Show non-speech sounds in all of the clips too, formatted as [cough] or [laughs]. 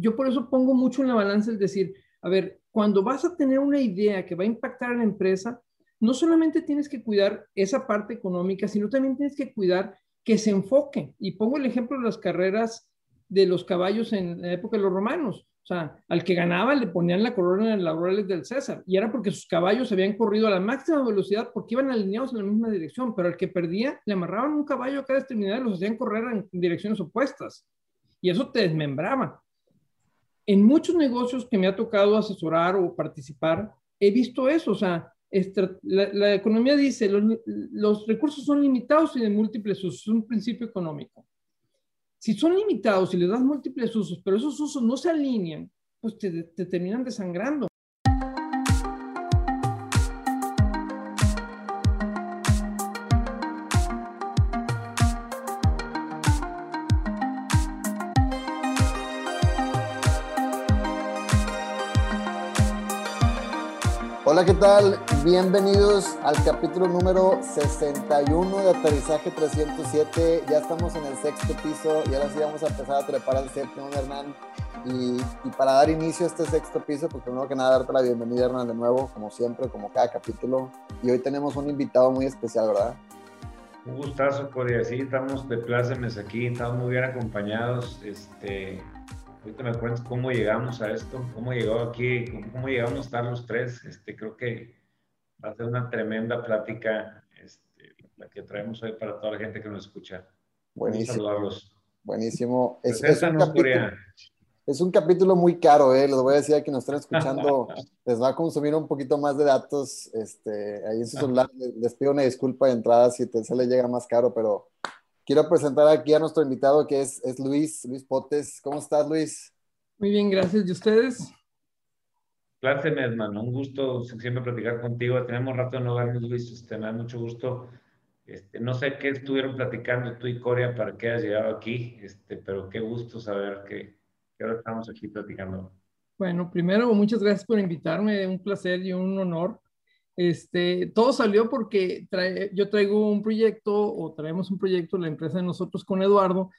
yo por eso pongo mucho en la balanza el decir, a ver, cuando vas a tener una idea que va a impactar a la empresa, no solamente tienes que cuidar esa parte económica, sino también tienes que cuidar que se enfoque. Y pongo el ejemplo de las carreras de los caballos en la época de los romanos. O sea, al que ganaba le ponían la corona en laureles del César. Y era porque sus caballos habían corrido a la máxima velocidad porque iban alineados en la misma dirección. Pero al que perdía, le amarraban un caballo a cada extremidad y los hacían correr en direcciones opuestas. Y eso te desmembraba. En muchos negocios que me ha tocado asesorar o participar, he visto eso. O sea, la, economía dice, los, los, recursos son limitados y de múltiples usos, es un principio económico. Si son limitados y les das múltiples usos, pero esos usos no se alinean, pues te, te terminan desangrando. Hola, ¿qué tal? Bienvenidos al capítulo número 61 de Aterrizaje 307. Ya estamos en el sexto piso y ahora sí vamos a empezar a trepar al séptimo, Hernán. Y, para dar inicio a este sexto piso, pues primero que nada darte la bienvenida, Hernán, de nuevo, como siempre, como cada capítulo. Y hoy tenemos un invitado muy especial, ¿verdad? Un gustazo, Corea. Sí, estamos de plácemes aquí, estamos muy bien acompañados. Este, ahorita me cuentas cómo llegamos a esto, cómo llegó aquí, cómo, llegamos a estar los tres. Este, creo que va a ser una tremenda plática este, la que traemos hoy para toda la gente que nos escucha. Buenísimo. Saludarlos. Buenísimo. Es, es, un capítulo, es, un capítulo, muy caro, ¿eh? Les voy a decir a quienes nos están escuchando, [laughs] les va a consumir un poquito más de datos. Este, ahí en su celular, les pido una disculpa de entrada si te, se le llega más caro, pero Quiero presentar aquí a nuestro invitado que es, es Luis, Luis Potes. ¿Cómo estás, Luis? Muy bien, gracias. ¿Y ustedes? Gracias, hermano. Un gusto siempre platicar contigo. Tenemos rato de no vernos, Luis. Este, me da mucho gusto. Este, no sé qué estuvieron platicando tú y Corea para que hayas llegado aquí, este, pero qué gusto saber que, que ahora estamos aquí platicando. Bueno, primero, muchas gracias por invitarme. Un placer y un honor. Este, todo salió porque yo traigo un proyecto o traemos un proyecto, la empresa de nosotros con Eduardo.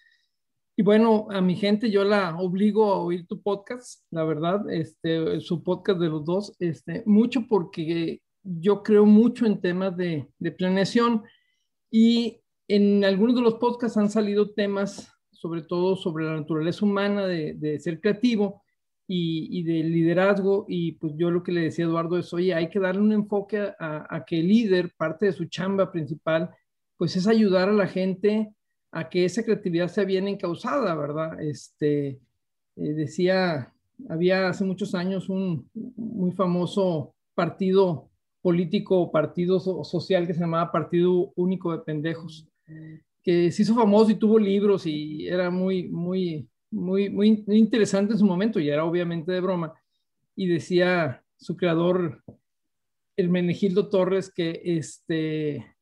Y bueno, a mi gente yo la obligo a oír tu podcast, la verdad, este, su podcast de los dos, este, mucho porque yo creo mucho en temas de, de planeación y en algunos de los podcasts han salido temas, sobre todo sobre la naturaleza humana de, de ser creativo y, de liderazgo. Y pues yo lo que le decía a Eduardo es, oye, hay que darle un enfoque a, que el líder, parte de su chamba principal, pues es ayudar a la gente a que esa creatividad sea bien encausada, ¿verdad? Este, eh, decía, había hace muchos años un muy famoso partido político, partido social que se llamaba Partido Único de Pendejos, que se hizo famoso y tuvo libros y era muy, muy, muy, muy, interesante en su momento y era obviamente de broma. Y decía su creador, el Menegildo Torres, que, este,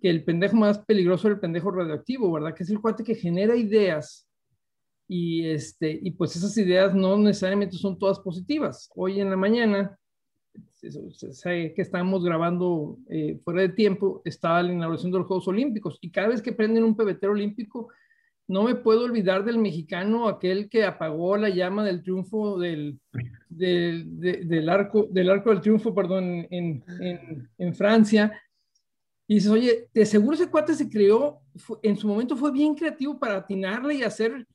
que el pendejo más peligroso era el pendejo radioactivo, ¿verdad? Que es el cuate que genera ideas y, este, y pues esas ideas no necesariamente son todas positivas. Hoy en la mañana, que estamos grabando eh, fuera de tiempo, estaba la inauguración de los Juegos Olímpicos y cada vez que prenden un pebetero olímpico, no me puedo olvidar del mexicano, aquel que apagó la llama del triunfo del, del, arco, del arco del triunfo, perdón, en, en, Francia. Y dices, oye, de seguro ese cuate se creó, en su momento fue bien creativo para atinarle y hacer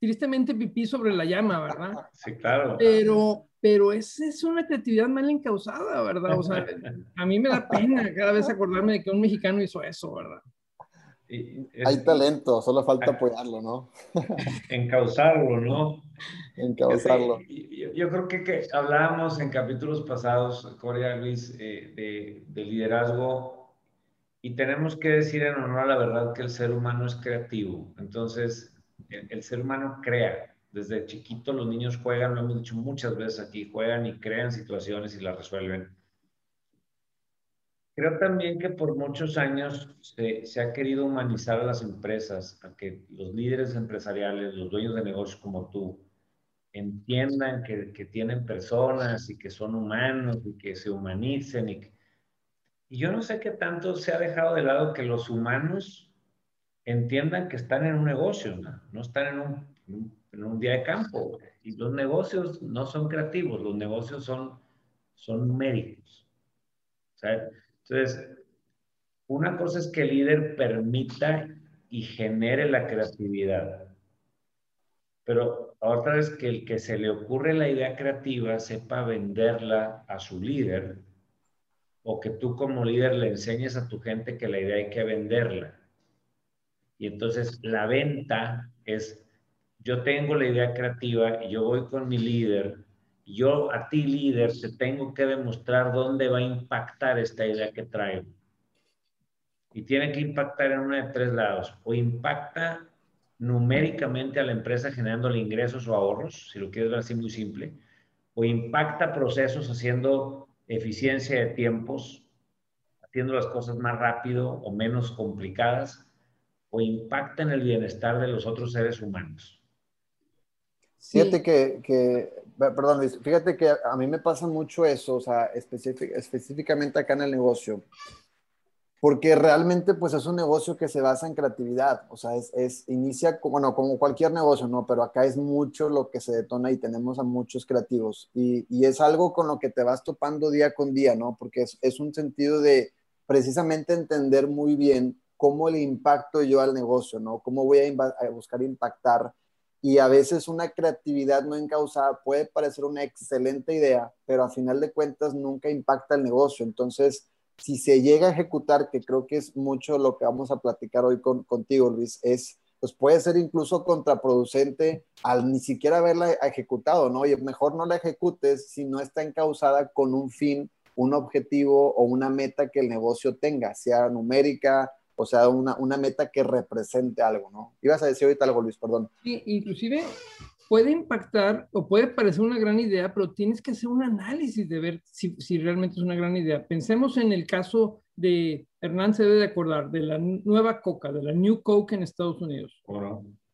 tristemente pipí sobre la llama, ¿verdad? [laughs] Sí, claro. Pero, pero esa es una creatividad mal encausada, ¿verdad? O sea, [laughs] a mí me da pena cada vez acordarme de que un mexicano hizo eso, ¿verdad? Hay talento, solo falta apoyarlo, ¿no? [laughs] Encauzarlo, ¿no? Encauzarlo. Yo, creo que, que, hablábamos en capítulos pasados, Corea Luis, eh, de, de, liderazgo y tenemos que decir en honor a la verdad que el ser humano es creativo. Entonces, el, el ser humano crea. Desde chiquito los niños juegan, lo hemos dicho muchas veces aquí, juegan y crean situaciones y las resuelven Creo también que por muchos años se, se, ha querido humanizar a las empresas, a que los líderes empresariales, los dueños de negocios como tú, entiendan que, que tienen personas y que son humanos y que se humanicen. Y, y yo no sé qué tanto se ha dejado de lado que los humanos entiendan que están en un negocio, no, no están en un, en un día de campo. Y los negocios no son creativos, los negocios son, son numéricos. Entonces, una cosa es que el líder permita y genere la creatividad. Pero otra vez que el que se le ocurre la idea creativa sepa venderla a su líder o que tú como líder le enseñes a tu gente que la idea hay que venderla. Y entonces la venta es, yo tengo la idea creativa y yo voy con mi líder, yo a ti líder te tengo que demostrar dónde va a impactar esta idea que traigo. Y tiene que impactar en uno de tres lados. O impacta numéricamente a la empresa generándole ingresos o ahorros, si lo quieres ver así muy simple, o impacta procesos haciendo eficiencia de tiempos, haciendo las cosas más rápido o menos complicadas, o impacta en el bienestar de los otros seres humanos. Fíjate que, que, perdón Luis, fíjate que a mí me pasa mucho eso, o sea, específicamente acá en el negocio porque realmente pues es un negocio que se basa en creatividad, o sea, es, es, inicia, bueno, como cualquier negocio, ¿no? Pero acá es mucho lo que se detona y tenemos a muchos creativos y, y es algo con lo que te vas topando día con día, ¿no? Porque es, es, un sentido de precisamente entender muy bien cómo le impacto yo al negocio, ¿no? Cómo voy a, a buscar impactar y a veces una creatividad no encausada puede parecer una excelente idea, pero a final de cuentas nunca impacta el negocio, entonces si se llega a ejecutar, que creo que es mucho lo que vamos a platicar hoy con, contigo, Luis, es, pues puede ser incluso contraproducente al ni siquiera haberla ejecutado, ¿no? Y mejor no la ejecutes si no está encausada con un fin, un objetivo o una meta que el negocio tenga, sea numérica o sea una, una meta que represente algo, ¿no? Ibas a decir ahorita algo, Luis, perdón. Sí, inclusive puede impactar o puede parecer una gran idea, pero tienes que hacer un análisis de ver si, si, realmente es una gran idea. Pensemos en el caso de, Hernán se debe de acordar, de la nueva Coca, de la New Coke en Estados Unidos.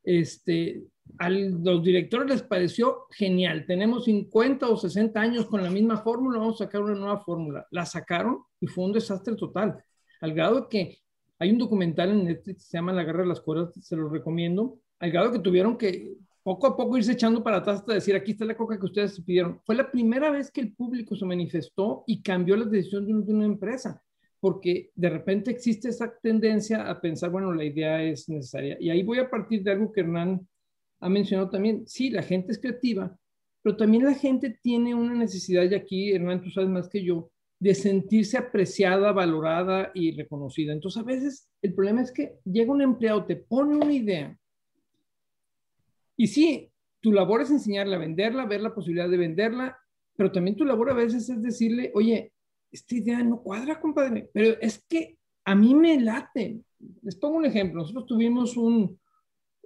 Este, a los directores les pareció genial. Tenemos 50 o 60 años con la misma fórmula, vamos a sacar una nueva fórmula. La sacaron y fue un desastre total, al grado que hay un documental en Netflix que se llama La Guerra de las Cuerdas, se lo recomiendo, al grado que tuvieron que poco a poco irse echando para atrás hasta decir, aquí está la coca que ustedes pidieron. Fue la primera vez que el público se manifestó y cambió la decisión de una empresa, porque de repente existe esa tendencia a pensar, bueno, la idea es necesaria. Y ahí voy a partir de algo que Hernán ha mencionado también. Sí, la gente es creativa, pero también la gente tiene una necesidad, y aquí, Hernán, tú sabes más que yo, de sentirse apreciada, valorada y reconocida. Entonces, a veces el problema es que llega un empleado, te pone una idea, y sí, tu labor es enseñarle a venderla, ver la posibilidad de venderla, pero también tu labor a veces es decirle, oye, esta idea no cuadra, compadre, pero es que a mí me late. Les pongo un ejemplo. Nosotros tuvimos un,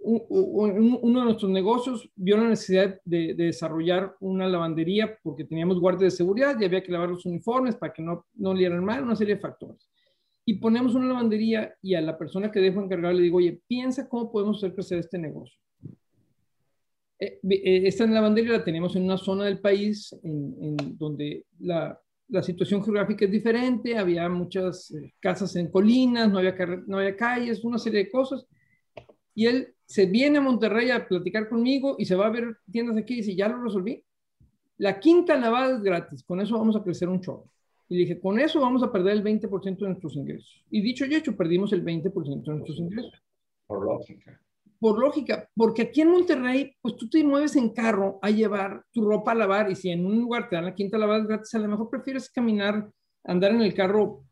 uno de nuestros negocios vio la necesidad de, desarrollar una lavandería porque teníamos guardias de seguridad y había que lavar los uniformes para que no, no lieran mal, una serie de factores. Y ponemos una lavandería y a la persona que dejo encargado le digo, oye, piensa cómo podemos hacer crecer este negocio. Eh, eh, esta lavandería la tenemos en una zona del país en, donde la, la, situación geográfica es diferente, había muchas eh, casas en colinas, no había, no había calles, una serie de cosas. Y él se viene a Monterrey a platicar conmigo y se va a ver tiendas aquí y dice, ya lo resolví. La quinta lavada es gratis, con eso vamos a crecer un chorro. Y dije, con eso vamos a perder el 20% de nuestros ingresos. Y dicho y hecho, perdimos el 20% de nuestros ingresos. Por lógica por lógica, porque aquí en Monterrey, pues tú te mueves en carro a llevar tu ropa a lavar y si en un lugar te dan la quinta lavada gratis, a lo mejor prefieres caminar, andar en el carro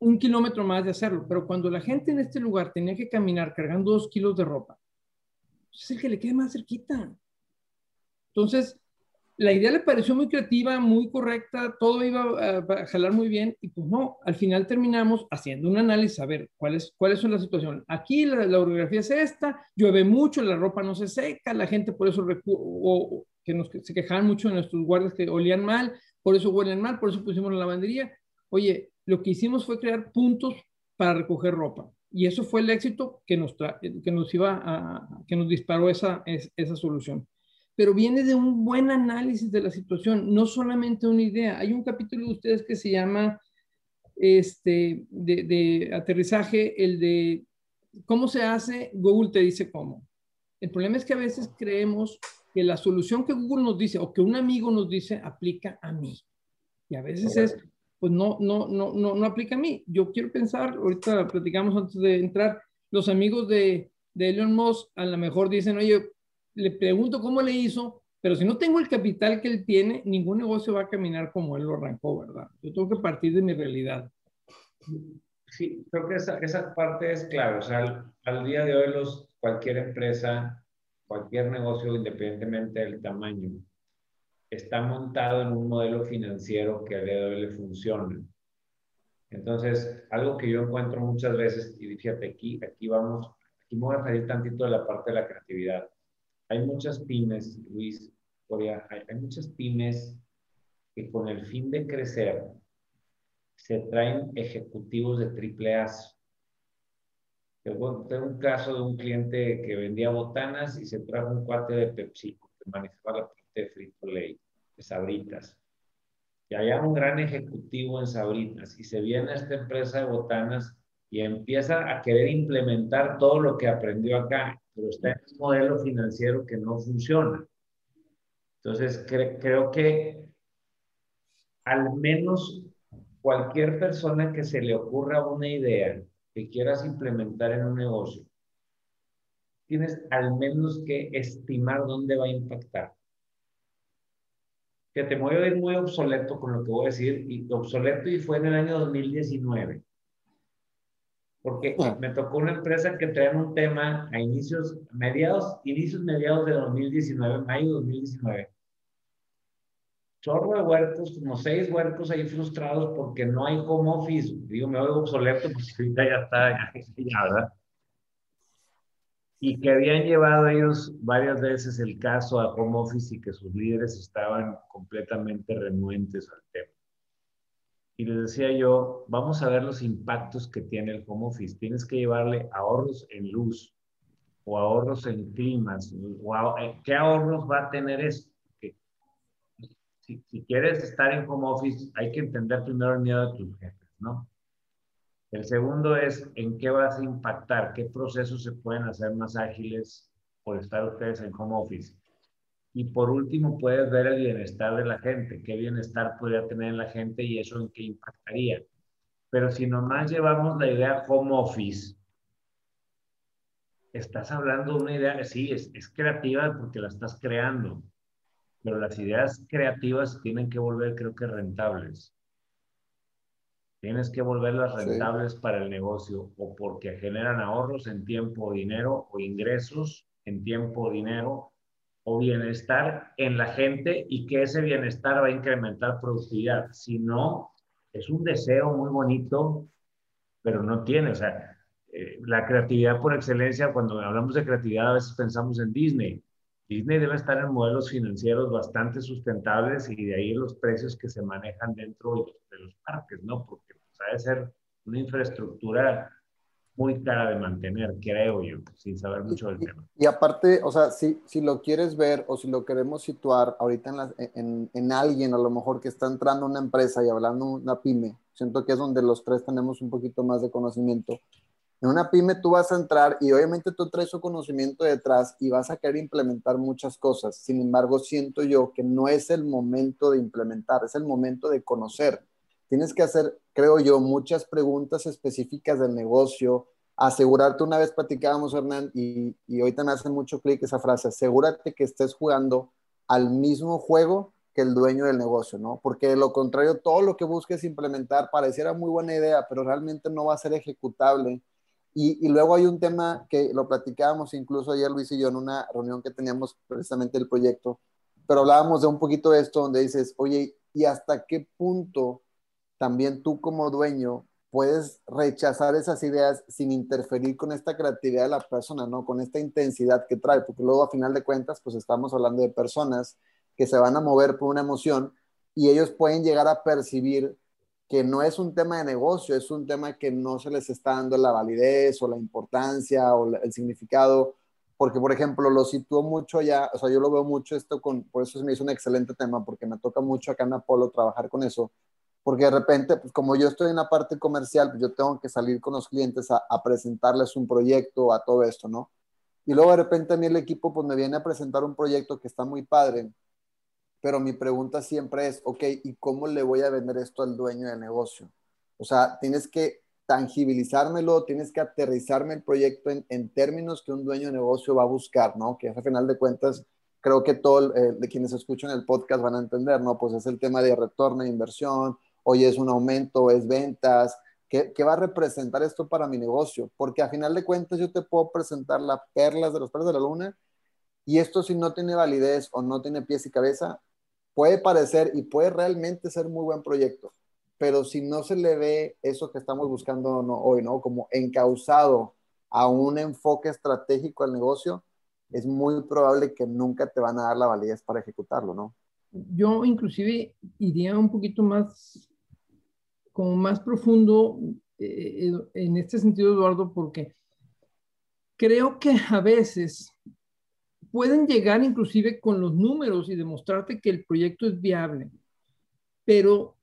un kilómetro más de hacerlo, pero cuando la gente en este lugar tenía que caminar cargando dos kilos de ropa, es el que le quede más cerquita. Entonces, la idea le pareció muy creativa, muy correcta, todo iba a, jalar muy bien y pues no, al final terminamos haciendo un análisis a ver cuáles, cuáles son las situaciones. Aquí la, la, orografía es esta, llueve mucho, la ropa no se seca, la gente por eso o, que nos, se quejaban mucho de nuestros guardias que olían mal, por eso huelen mal, por eso pusimos la lavandería. Oye, lo que hicimos fue crear puntos para recoger ropa y eso fue el éxito que nos, que nos iba a, que nos disparó esa, esa solución pero viene de un buen análisis de la situación, no solamente una idea. Hay un capítulo de ustedes que se llama este, de, aterrizaje, el de cómo se hace, Google te dice cómo. El problema es que a veces creemos que la solución que Google nos dice o que un amigo nos dice aplica a mí. Y a veces es, pues no, no, no, no, no aplica a mí. Yo quiero pensar, ahorita platicamos antes de entrar, los amigos de, de Elon Musk a lo mejor dicen, oye, le pregunto cómo le hizo, pero si no tengo el capital que él tiene, ningún negocio va a caminar como él lo arrancó, ¿verdad? Yo tengo que partir de mi realidad. Sí, creo que esa, esa parte es clave. O sea, al, día de hoy los, cualquier empresa, cualquier negocio, independientemente del tamaño, está montado en un modelo financiero que al día de hoy le funciona. Entonces, algo que yo encuentro muchas veces, y fíjate, aquí, aquí vamos, aquí me voy a salir tantito de la parte de la creatividad. Hay muchas pymes, Luis, hay, hay muchas pymes que con el fin de crecer se traen ejecutivos de triple A. Tengo un caso de un cliente que vendía botanas y se trajo un cuate de Pepsi que manejaba la parte de Frito Lay, de Sabritas. Y había un gran ejecutivo en Sabritas y se viene a esta empresa de botanas y empieza a querer implementar todo lo que aprendió acá, pero está en un modelo financiero que no funciona. Entonces, creo que al menos cualquier persona que se le ocurra una idea que quieras implementar en un negocio, tienes al menos que estimar dónde va a impactar. Que te voy a ir muy obsoleto con lo que voy a decir, y obsoleto y fue en el año 2019. Porque ah. me tocó una empresa que traía un tema a inicios, mediados, inicios mediados de 2019, mayo de 2019 chorro de huercos, como seis huercos ahí frustrados porque no hay home office. Digo, me oigo obsoleto porque ahorita ya está, ya, ¿verdad? Y que habían llevado ellos varias veces el caso a home office y que sus líderes estaban completamente renuentes al tema. Y les decía yo, vamos a ver los impactos que tiene el home office. Tienes que llevarle ahorros en luz o ahorros en climas. O eh, ¿Qué ahorros va a tener esto? si, quieres estar en home office, hay que entender primero el miedo de tus jefes, ¿no? El segundo es en qué vas a impactar, qué procesos se pueden hacer más ágiles por estar ustedes en home office. Y por último, puedes ver el bienestar de la gente, qué bienestar podría tener la gente y eso en qué impactaría. Pero si nomás llevamos la idea home office, estás hablando de una idea sí, es, es creativa porque la estás creando, pero las ideas creativas tienen que volver, creo que, rentables. Tienes que volverlas rentables para el negocio o porque generan ahorros en tiempo o dinero o ingresos en tiempo o dinero o bienestar en la gente y que ese bienestar va a incrementar productividad. Si no, es un deseo muy bonito, pero no tiene, o sea, eh, la creatividad por excelencia, cuando hablamos de creatividad a veces pensamos en Disney, Disney debe estar en modelos financieros bastante sustentables y de ahí los precios que se manejan dentro de los parques, ¿no? Porque pues, ha de ser una infraestructura muy cara de mantener, creo yo, sin saber mucho del tema. Y, aparte, o sea, si, si lo quieres ver o si lo queremos situar ahorita en, en, en, alguien, a lo mejor que está entrando una empresa y hablando una pyme, siento que es donde los tres tenemos un poquito más de conocimiento. En una pyme tú vas a entrar y obviamente tú traes su conocimiento detrás y vas a querer implementar muchas cosas. Sin embargo, siento yo que no es el momento de implementar, es el momento de conocer. Tienes que hacer, creo yo, muchas preguntas específicas del negocio, asegurarte, una vez platicábamos, Hernán, y, y ahorita me hace mucho clic esa frase, asegúrate que estés jugando al mismo juego que el dueño del negocio, ¿no? Porque de lo contrario, todo lo que busques implementar pareciera muy buena idea, pero realmente no va a ser ejecutable y, luego hay un tema que lo platicábamos incluso ayer Luis y yo en una reunión que teníamos precisamente del proyecto, pero hablábamos de un poquito de esto donde dices, oye, ¿y hasta qué punto también tú como dueño puedes rechazar esas ideas sin interferir con esta creatividad de la persona, ¿no? Con esta intensidad que trae, porque luego a final de cuentas, pues estamos hablando de personas que se van a mover por una emoción y ellos pueden llegar a percibir que no es un tema de negocio, es un tema que no se les está dando la validez o la importancia o el significado, porque por ejemplo lo sitúo mucho ya, o sea, yo lo veo mucho esto con, por eso se me hizo un excelente tema, porque me toca mucho acá en Apolo trabajar con eso, porque de repente, pues como yo estoy en la parte comercial, pues yo tengo que salir con los clientes a, presentarles un proyecto, a todo esto, ¿no? Y luego de repente a mí el equipo pues me viene a presentar un proyecto que está muy padre, pero mi pregunta siempre es, ok, ¿y cómo le voy a vender esto al dueño del negocio? O sea, tienes que tangibilizármelo, tienes que aterrizarme el proyecto en, términos que un dueño de negocio va a buscar, ¿no? Que a final de cuentas creo que todos eh, de quienes escuchan el podcast van a entender, ¿no? Pues es el tema de retorno de inversión, hoy es un aumento, es ventas, ¿qué, ¿qué, va a representar esto para mi negocio? Porque a final de cuentas yo te puedo presentar las perlas de los perros de la luna y esto si no tiene validez o no tiene pies y cabeza, puede parecer y puede realmente ser muy buen proyecto, pero si no se le ve eso que estamos buscando hoy, ¿no? Como encausado a un enfoque estratégico al negocio, es muy probable que nunca te van a dar la validez para ejecutarlo, ¿no? Yo inclusive iría un poquito más, como más profundo eh, en este sentido, Eduardo, porque creo que a veces pueden llegar inclusive con los números y demostrarte que el proyecto es viable, pero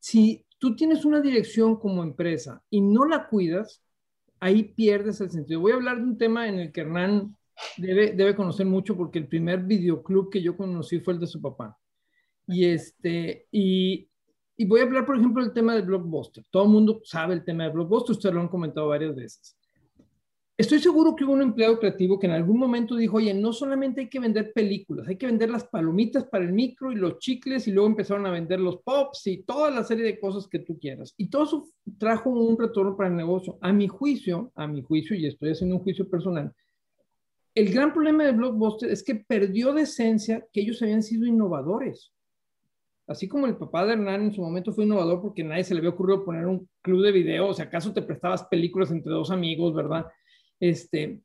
si tú tienes una dirección como empresa y no la cuidas, ahí pierdes el sentido. Voy a hablar de un tema en el que Hernán debe, debe conocer mucho porque el primer videoclub que yo conocí fue el de su papá. Y, este, y, y voy a hablar, por ejemplo, del tema del blockbuster. Todo el mundo sabe el tema del blockbuster, ustedes lo han comentado varias veces. Estoy seguro que hubo un empleado creativo que en algún momento dijo, oye, no solamente hay que vender películas, hay que vender las palomitas para el micro y los chicles y luego empezaron a vender los pops y toda la serie de cosas que tú quieras. Y todo eso trajo un retorno para el negocio. A mi juicio, a mi juicio, y estoy haciendo un juicio personal, el gran problema de Blockbuster es que perdió de esencia que ellos habían sido innovadores. Así como el papá de Hernán en su momento fue innovador porque nadie se le había ocurrido poner un club de video, o sea, acaso te prestabas películas entre dos amigos, ¿verdad? Este,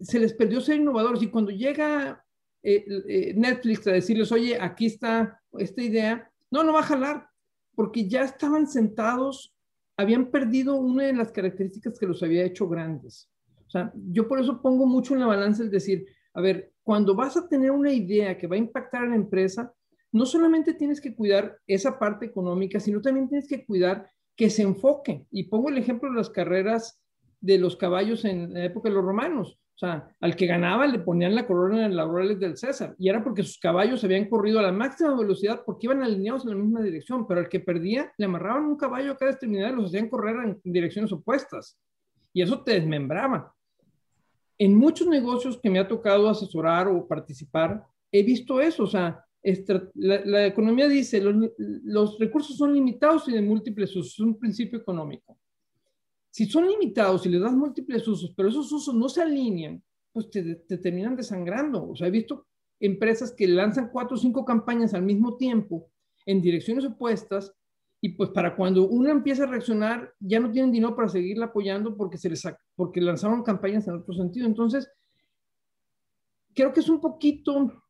se les perdió ser innovadores y cuando llega eh, eh, Netflix a decirles, oye, aquí está esta idea, no, no va a jalar, porque ya estaban sentados, habían perdido una de las características que los había hecho grandes. O sea, yo por eso pongo mucho en la balanza el decir, a ver, cuando vas a tener una idea que va a impactar a la empresa, no solamente tienes que cuidar esa parte económica, sino también tienes que cuidar que se enfoque. Y pongo el ejemplo de las carreras de los caballos en la época de los romanos. O sea, al que ganaba le ponían la corona en laureles del César. Y era porque sus caballos habían corrido a la máxima velocidad porque iban alineados en la misma dirección. Pero al que perdía, le amarraban un caballo a cada extremidad y los hacían correr en direcciones opuestas. Y eso te desmembraba en muchos negocios que me ha tocado asesorar o participar, he visto eso, o sea, la, economía dice, los, recursos son limitados y de múltiples usos, es un principio económico. Si son limitados y les das múltiples usos, pero esos usos no se alinean, pues te, te terminan desangrando. O sea, he visto empresas que lanzan cuatro o cinco campañas al mismo tiempo en direcciones opuestas y pues para cuando uno empieza a reaccionar, ya no tienen dinero para seguirla apoyando porque, se les, porque lanzaron campañas en otro sentido. Entonces, creo que es un poquito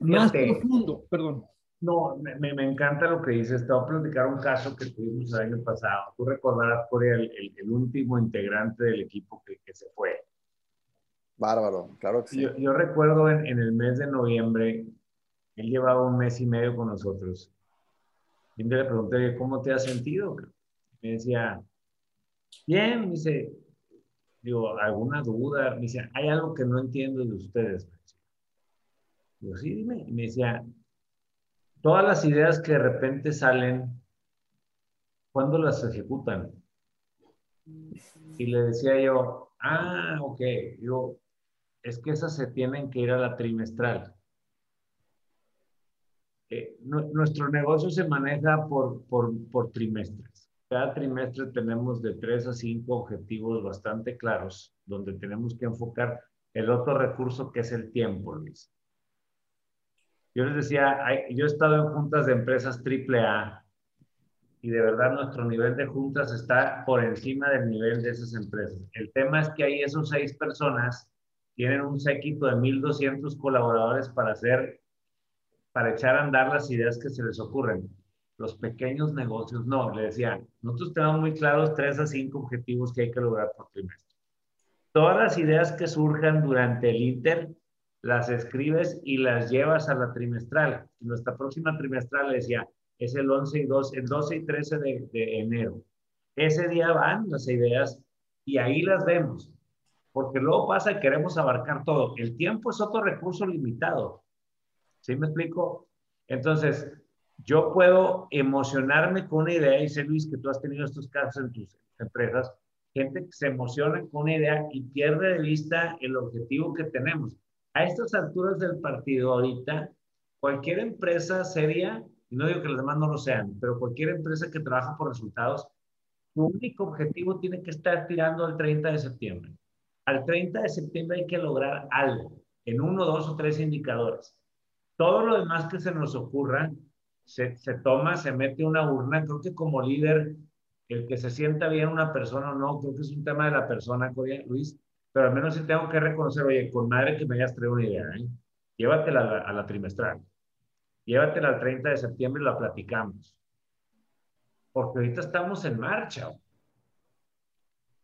más profundo, perdón. No, me, me, encanta lo que dices. Te voy a platicar un caso que tuvimos el año pasado. Tú recordarás, por el, el, último integrante del equipo que, que, se fue. Bárbaro, claro que sí. Yo, yo recuerdo en, en el mes de noviembre, él llevaba un mes y medio con nosotros y le pregunté, ¿cómo te has sentido? Me decía, bien, me dice, digo, ¿alguna duda? Me dice, hay algo que no entiendo de ustedes. Digo, sí, dime. Y me decía, todas las ideas que de repente salen, ¿cuándo las ejecutan? Y le decía yo, ah, ok, digo, es que esas se tienen que ir a la trimestral. Eh, nuestro negocio se maneja por, por, por, trimestres. Cada trimestre tenemos de tres a cinco objetivos bastante claros, donde tenemos que enfocar el otro recurso que es el tiempo, Luis. Yo les decía, yo he estado en juntas de empresas AAA y de verdad nuestro nivel de juntas está por encima del nivel de esas empresas. El tema es que ahí esos seis personas tienen un séquito de 1.200 colaboradores para hacer para echar a andar las ideas que se les ocurren. Los pequeños negocios, no, le decía, nosotros tenemos muy claros tres a cinco objetivos que hay que lograr por trimestre. Todas las ideas que surjan durante el Inter, las escribes y las llevas a la trimestral. Nuestra próxima trimestral, le decía, es el 11 y 12, el 12 y 13 de, enero. Ese día van las ideas y ahí las vemos porque luego pasa que queremos abarcar todo. El tiempo es otro recurso limitado. ¿Sí me explico? Entonces, yo puedo emocionarme con una idea, y Luis que tú has tenido estos casos en tus empresas, gente que se emociona con una idea y pierde de vista el objetivo que tenemos. A estas alturas del partido ahorita, cualquier empresa seria, y no digo que los demás no lo sean, pero cualquier empresa que trabaja por resultados, su único objetivo tiene que estar tirando al 30 de septiembre. Al 30 de septiembre hay que lograr algo en uno, dos o tres indicadores. Todo lo demás que se nos ocurra se, se toma, se mete una urna. Creo que como líder, el que se sienta bien una persona o no, creo que es un tema de la persona, Luis, pero al menos sí tengo que reconocer, oye, con madre que me hayas traído una idea, ¿eh? llévatela a la, trimestral, llévatela al 30 de septiembre y la platicamos. Porque ahorita estamos en marcha.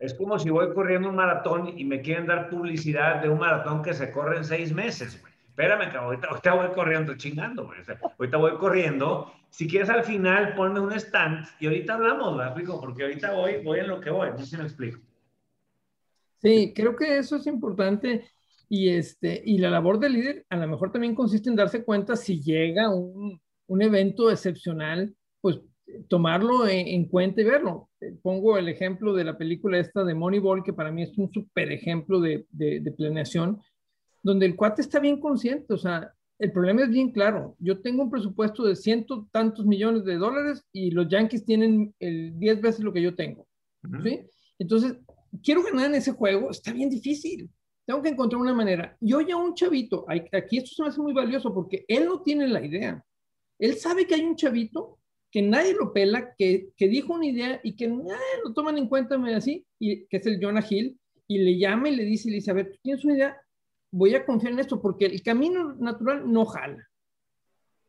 Es como si voy corriendo un maratón y me quieren dar publicidad de un maratón que se corre en seis meses. Espérame, ahorita, ahorita voy corriendo chingando. ahorita voy corriendo. Si quieres al final, ponme un stand y ahorita hablamos, ¿me explico? Porque ahorita voy, voy en lo que voy. No sé me explico. Sí, creo que eso es importante. Y, este, y la labor del líder a lo mejor también consiste en darse cuenta si llega un, un evento excepcional, pues tomarlo en, cuenta y verlo. Pongo el ejemplo de la película esta de Moneyball, que para mí es un súper ejemplo de, de, planeación, donde el cuate está bien consciente, o sea, el problema es bien claro. Yo tengo un presupuesto de ciento tantos millones de dólares y los Yankees tienen el 10 veces lo que yo tengo. ¿sí? Entonces, quiero ganar en ese juego, está bien difícil. Tengo que encontrar una manera. Yo ya un chavito, aquí esto se me hace muy valioso porque él no tiene la idea. Él sabe que hay un chavito que nadie lo pela, que, que dijo una idea y que nadie lo toman en cuenta así, y que es el Jonah Hill, y le llama y le dice, le dice, a ver, tú tienes una idea, voy a confiar en esto, porque el camino natural no jala,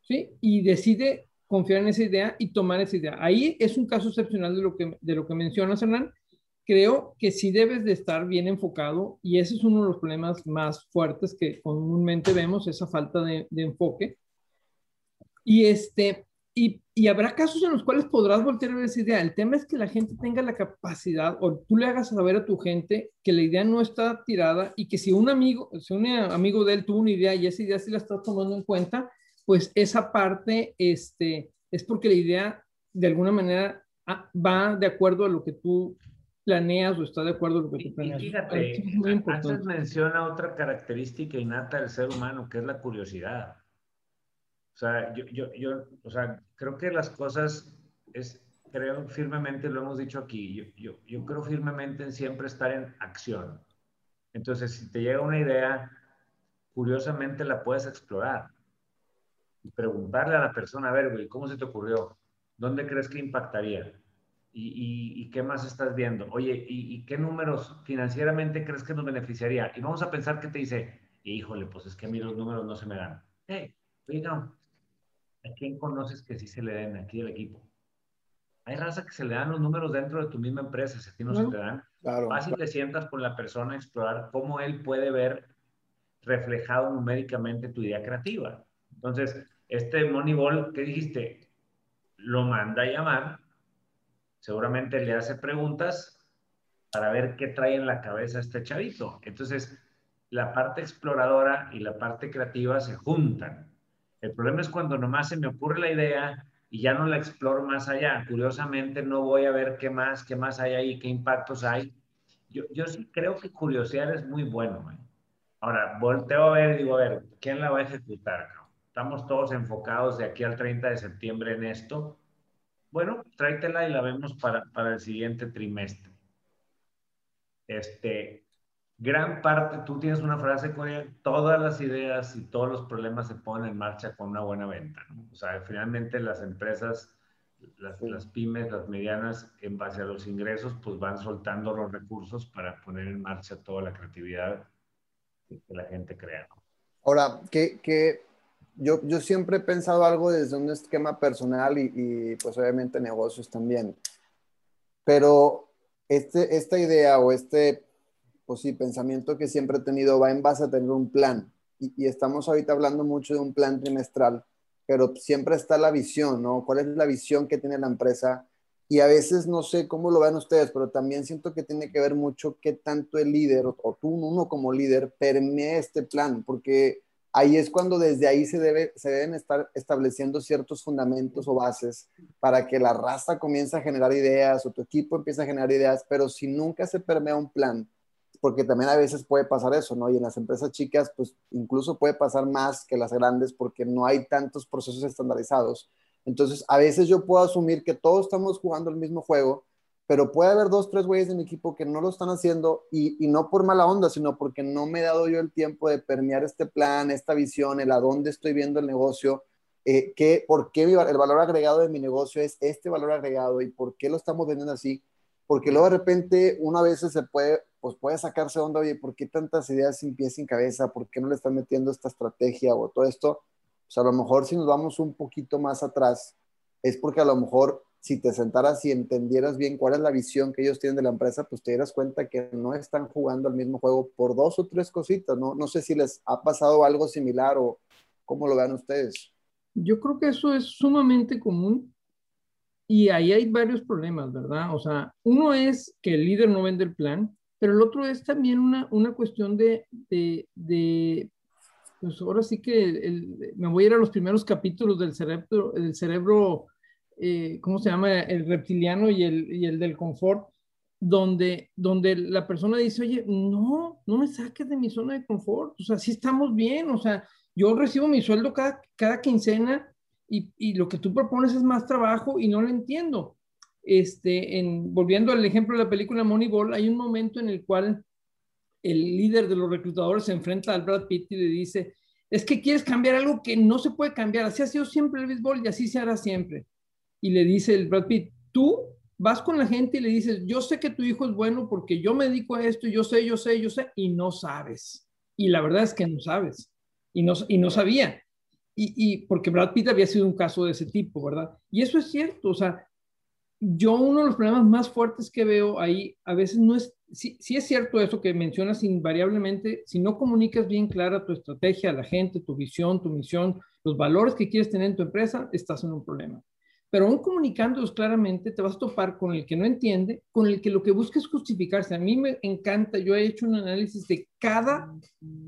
¿sí? Y decide confiar en esa idea y tomar esa idea. Ahí es un caso excepcional de lo que, de lo que mencionas, Hernán. Creo que sí debes de estar bien enfocado y ese es uno de los problemas más fuertes que comúnmente vemos, esa falta de, de enfoque. Y este, y, y, habrá casos en los cuales podrás voltear a ver esa idea. El tema es que la gente tenga la capacidad o tú le hagas saber a tu gente que la idea no está tirada y que si un amigo, si un amigo de él tuvo una idea y esa idea sí la está tomando en cuenta, pues esa parte este, es porque la idea de alguna manera ah, va de acuerdo a lo que tú planeas o está de acuerdo a lo que tú planeas. Y fíjate, antes menciona otra característica innata del ser humano, que es la curiosidad. O sea, yo, yo, yo, o sea, creo que las cosas es, creo firmemente, lo hemos dicho aquí, yo, yo, yo creo firmemente en siempre estar en acción. Entonces, si te llega una idea, curiosamente la puedes explorar y preguntarle a la persona, a ver, güey, ¿cómo se te ocurrió? ¿Dónde crees que impactaría? ¿Y, y, qué más estás viendo? Oye, ¿y, ¿y, qué números financieramente crees que nos beneficiaría? Y vamos a pensar que te dice, híjole, pues es que a mí los números no se me dan. Hey, no, ¿A quién conoces que sí se le den aquí el equipo? Hay raza que se le dan los números dentro de tu misma empresa, si a ti no, se te dan. Claro, Fácil te sientas con la persona a explorar cómo él puede ver reflejado numéricamente tu idea creativa. Entonces, este Moneyball, ¿qué dijiste? Lo manda a llamar, seguramente le hace preguntas para ver qué trae en la cabeza este chavito. Entonces, la parte exploradora y la parte creativa se juntan. El problema es cuando nomás se me ocurre la idea y ya no la exploro más allá. Curiosamente no voy a ver qué más, qué más hay ahí, qué impactos hay. Yo, yo sí creo que curiosidad es muy bueno. Ahora, volteo a ver y digo, a ver, ¿quién la va a ejecutar? Estamos todos enfocados de aquí al 30 de septiembre en esto. Bueno, tráetela y la vemos para, para el siguiente trimestre. Este, gran parte, tú tienes una frase con todas las ideas y todos los problemas se ponen en marcha con una buena venta. O sea, finalmente las empresas, las, las, pymes, las medianas, en base a los ingresos, pues van soltando los recursos para poner en marcha toda la creatividad que la gente crea. Ahora, que, que yo, yo siempre he pensado algo desde un esquema personal y, y pues obviamente negocios también. Pero este, esta idea o este pues sí, pensamiento que siempre he tenido va en base a tener un plan. Y, estamos ahorita hablando mucho de un plan trimestral, pero siempre está la visión, ¿no? ¿Cuál es la visión que tiene la empresa? y a veces no sé cómo lo ven ustedes, pero también siento que tiene que ver mucho qué tanto el líder o, tú, uno como líder, permea este plan, porque ahí es cuando desde ahí se, debe, se deben estar estableciendo ciertos fundamentos o bases para que la raza comience a generar ideas o tu equipo empiece a generar ideas, pero si nunca se permea un plan, porque también a veces puede pasar eso, ¿no? Y en las empresas chicas, pues incluso puede pasar más que las grandes porque no hay tantos procesos estandarizados entonces, a veces yo puedo asumir que todos estamos jugando el mismo juego, pero puede haber dos, tres güeyes de mi equipo que no lo están haciendo y, no por mala onda, sino porque no me he dado yo el tiempo de permear este plan, esta visión, el a dónde estoy viendo el negocio, eh, que, por qué el valor agregado de mi negocio es este valor agregado y por qué lo estamos vendiendo así. Porque luego de repente uno a veces se puede, pues puede sacarse onda, oye, ¿por qué tantas ideas sin pies sin cabeza? ¿Por qué no le están metiendo esta estrategia o todo esto? sea, a lo mejor si nos vamos un poquito más atrás, es porque a lo mejor si te sentaras y entendieras bien cuál es la visión que ellos tienen de la empresa, pues te dieras cuenta que no están jugando al mismo juego por dos o tres cositas, ¿no? No sé si les ha pasado algo similar o cómo lo vean ustedes. Yo creo que eso es sumamente común y ahí hay varios problemas, ¿verdad? O sea, uno es que el líder no vende el plan, pero el otro es también una, una cuestión de, de, de pues ahora sí que me voy a ir a los primeros capítulos del cerebro, el cerebro, eh, ¿cómo se llama? El reptiliano y el, y el del confort, donde, donde la persona dice, oye, no, no me saques de mi zona de confort, o sea, sí estamos bien, o sea, yo recibo mi sueldo cada, cada quincena y, y lo que tú propones es más trabajo y no lo entiendo. Este, en, volviendo al ejemplo de la película Moneyball, hay un momento en el cual el líder de los reclutadores se enfrenta al Brad Pitt y le dice, es que quieres cambiar algo que no se puede cambiar, así ha sido siempre el béisbol y así se hará siempre. Y le dice el Brad Pitt, tú vas con la gente y le dices, yo sé que tu hijo es bueno porque yo me dedico a esto, yo sé, yo sé, yo sé, y no sabes. Y la verdad es que no sabes. Y no, y no sabía. Y, y porque Brad Pitt había sido un caso de ese tipo, ¿verdad? Y eso es cierto, o sea, yo uno de los problemas más fuertes que veo ahí a veces no es, sí, sí, es cierto eso que mencionas invariablemente, si no comunicas bien clara tu estrategia a la gente, tu visión, tu misión, los valores que quieres tener en tu empresa, estás en un problema. Pero aún comunicándolos claramente, te vas a topar con el que no entiende, con el que lo que busca es justificarse. A mí me encanta, yo he hecho un análisis de cada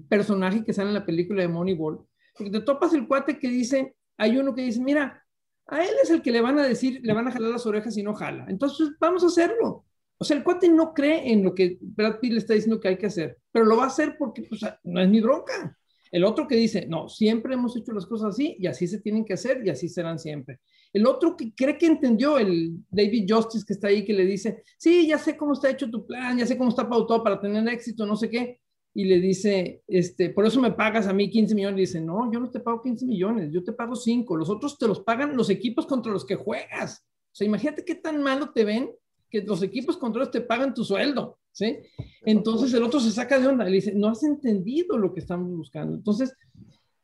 personaje que sale en la película de Moneyball, porque te topas el cuate que dice, hay uno que dice, mira, a él es el que le van a decir, le van a jalar las orejas y no jala. Entonces, vamos a hacerlo. O sea, el cuate no cree en lo que Brad Pitt le está diciendo que hay que hacer, pero lo va a hacer porque pues, no es mi bronca. El otro que dice, no, siempre hemos hecho las cosas así y así se tienen que hacer y así serán siempre. El otro que cree que entendió, el David Justice que está ahí, que le dice, sí, ya sé cómo está hecho tu plan, ya sé cómo está pautado para tener éxito, no sé qué y le dice, este, por eso me pagas a mí 15 millones. Y dice, no, yo no te pago 15 millones, yo te pago 5. Los otros te los pagan los equipos contra los que juegas. O sea, imagínate qué tan malo te ven que los equipos contra los te pagan tu sueldo, ¿sí? Entonces el otro se saca de onda y le dice, no has entendido lo que estamos buscando. Entonces,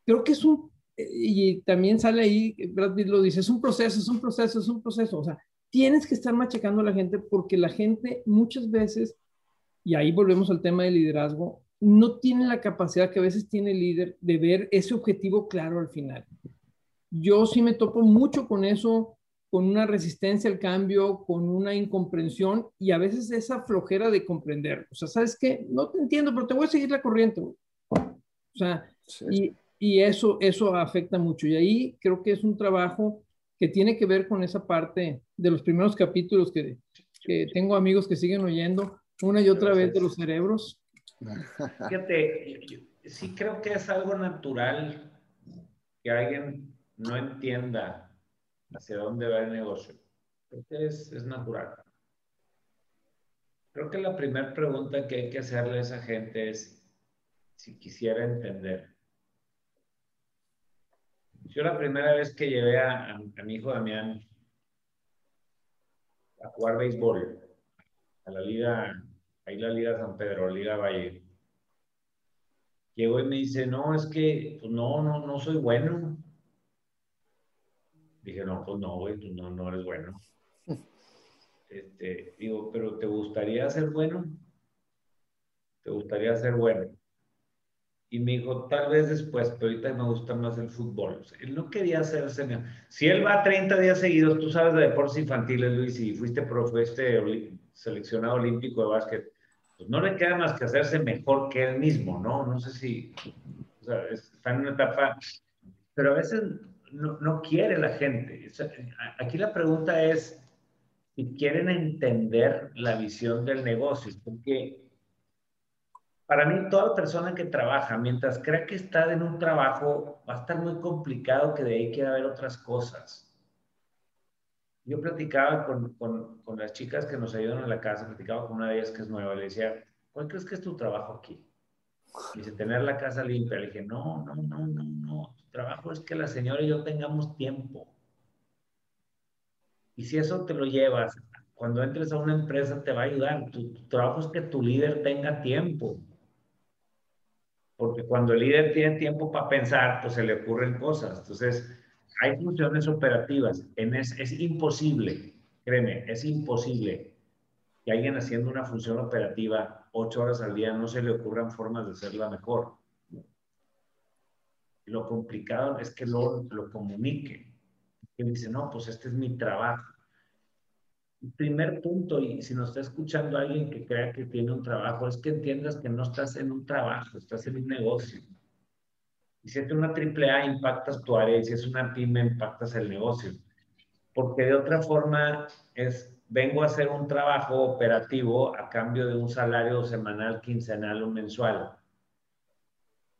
creo que es un, y también sale ahí, Brad Pitt lo dice, es un proceso, es un proceso, es un proceso. O sea, tienes que estar machacando a la gente porque la gente muchas veces, y ahí volvemos al tema del liderazgo, no tiene la capacidad que a veces tiene el líder de ver ese objetivo claro al final. Yo sí me topo mucho con eso, con una resistencia al cambio, con una incomprensión y a veces esa flojera de comprender. O sea, ¿sabes qué? No te entiendo, pero te voy a seguir la corriente. O sea, y, y, eso, eso afecta mucho. Y ahí creo que es un trabajo que tiene que ver con esa parte de los primeros capítulos que, que tengo amigos que siguen oyendo una y otra vez de los cerebros Fíjate, sí creo que es algo natural que alguien no entienda hacia dónde va el negocio. Creo que es, es natural. Creo que la primera pregunta que hay que hacerle a esa gente es si quisiera entender. Yo la primera vez que llevé a, a mi hijo Damián a jugar béisbol a la liga ahí la Liga San Pedro, Liga Valle. Llegó y me dice, no, es que, pues no, no, no soy bueno. Dije, no, pues no, güey, tú no, no eres bueno. [laughs] Este, digo, pero ¿te gustaría ser bueno? ¿Te gustaría ser bueno? Y me dijo, tal vez después, pero ahorita me gusta más el fútbol. él no quería hacerse... Si él va 30 días seguidos, tú sabes de deportes infantiles, Luis, y fuiste, fuiste seleccionado olímpico de básquet, pues no le queda más que hacerse mejor que él mismo, ¿no? No sé si... O sea, está en una etapa... Pero a veces no, no quiere la gente. Aquí la pregunta es si quieren entender la visión del negocio, porque para mí toda persona que trabaja, mientras crea que está en un trabajo, va a estar muy complicado que de ahí quiera ver otras cosas. Yo platicaba con, con, las chicas que nos ayudan en la casa, platicaba con una de ellas que es nueva, le decía, ¿cuál crees que es tu trabajo aquí? Dice, tener la casa limpia. Le dije, no, no, no, no, no. Tu trabajo es que la señora y yo tengamos tiempo. Y si eso te lo llevas, cuando entres a una empresa te va a ayudar. tu trabajo es que tu líder tenga tiempo porque cuando el líder tiene tiempo para pensar, pues se le ocurren cosas. Entonces, hay funciones operativas. En es, es imposible, créeme, es imposible que alguien haciendo una función operativa ocho horas al día no se le ocurran formas de hacerla mejor. Lo complicado es que lo, lo comunique. Que dice, no, pues este es mi trabajo primer punto, y si nos está escuchando alguien que crea que tiene un trabajo, es que entiendas que no estás en un trabajo, estás en un negocio. Y si es una triple A, impactas tu área, si es una pyme, impactas el negocio. Porque de otra forma es, vengo a hacer un trabajo operativo a cambio de un salario semanal, quincenal o mensual.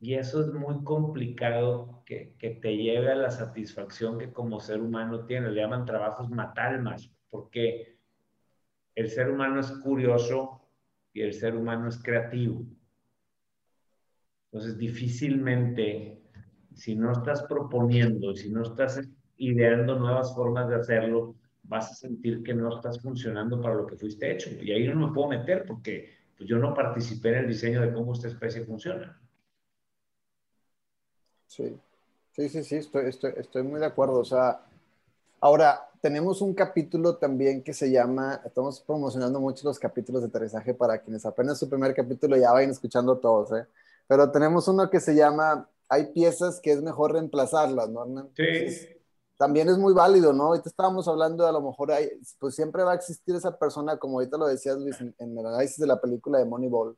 Y eso es muy complicado que, que te lleve a la satisfacción que como ser humano tiene. Le llaman trabajos matalmas, porque el ser humano es curioso y el ser humano es creativo. Entonces, difícilmente, si no estás proponiendo, si no estás ideando nuevas formas de hacerlo, vas a sentir que no estás funcionando para lo que fuiste hecho. Y ahí no me puedo meter porque pues, yo no participé en el diseño de cómo esta especie funciona. Sí, sí, sí, sí, estoy, estoy, estoy muy de acuerdo. O sea, ahora, tenemos un capítulo también que se llama, estamos promocionando mucho los capítulos de aterrizaje para quienes apenas su primer capítulo ya vayan escuchando todos, ¿eh? Pero tenemos uno que se llama, hay piezas que es mejor reemplazarlas, ¿no, Sí. también es muy válido, ¿no? Ahorita estábamos hablando de a lo mejor hay, pues siempre va a existir esa persona, como ahorita lo decías Luis, en, en el análisis de la película de Moneyball,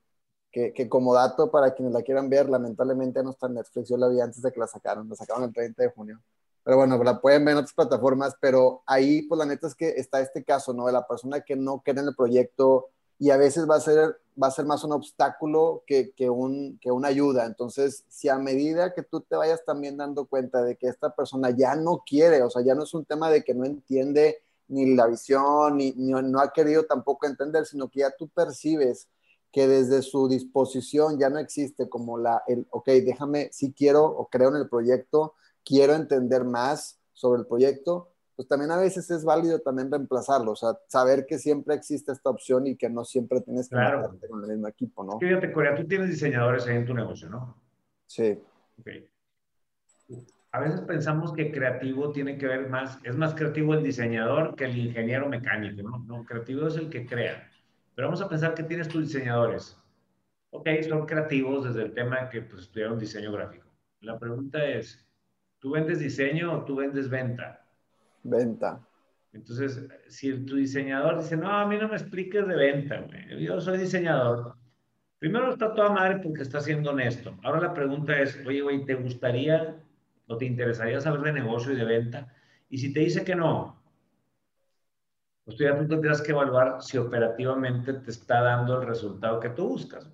que, que, como dato para quienes la quieran ver, lamentablemente no está en Netflix, yo la vi antes de que la sacaron, la sacaron el 30 de junio pero bueno, la pueden ver en otras plataformas, pero ahí, pues la neta es que está este caso, ¿no? De la persona que no queda en el proyecto y a veces va a ser, va a ser más un obstáculo que, que, un, que una ayuda. Entonces, si a medida que tú te vayas también dando cuenta de que esta persona ya no quiere, o sea, ya no es un tema de que no entiende ni la visión, ni, ni no ha querido tampoco entender, sino que ya tú percibes que desde su disposición ya no existe como la, el, ok, déjame, si quiero o creo en el proyecto, quiero entender más sobre el proyecto, pues también a veces es válido también reemplazarlo, o sea, saber que siempre existe esta opción y que no siempre tienes que claro. con el mismo equipo, ¿no? Fíjate, Corea, tú tienes diseñadores ahí en tu negocio, ¿no? Sí. Okay. A veces pensamos que creativo tiene que ver más, es más creativo el diseñador que el ingeniero mecánico, ¿no? No, creativo es el que crea. Pero vamos a pensar que tienes tus diseñadores. Ok, son creativos desde el tema que pues, estudiaron diseño gráfico. La pregunta es, ¿Tú vendes diseño o tú vendes venta? Venta. Entonces, si tu diseñador dice, no, a mí no me expliques de venta, yo soy diseñador. Primero está toda madre porque está siendo honesto. Ahora la pregunta es, oye, güey, ¿te gustaría o te interesaría saber de negocio y de venta? Y si te dice que no, pues tú ya tú tendrás que evaluar si operativamente te está dando el resultado que tú buscas.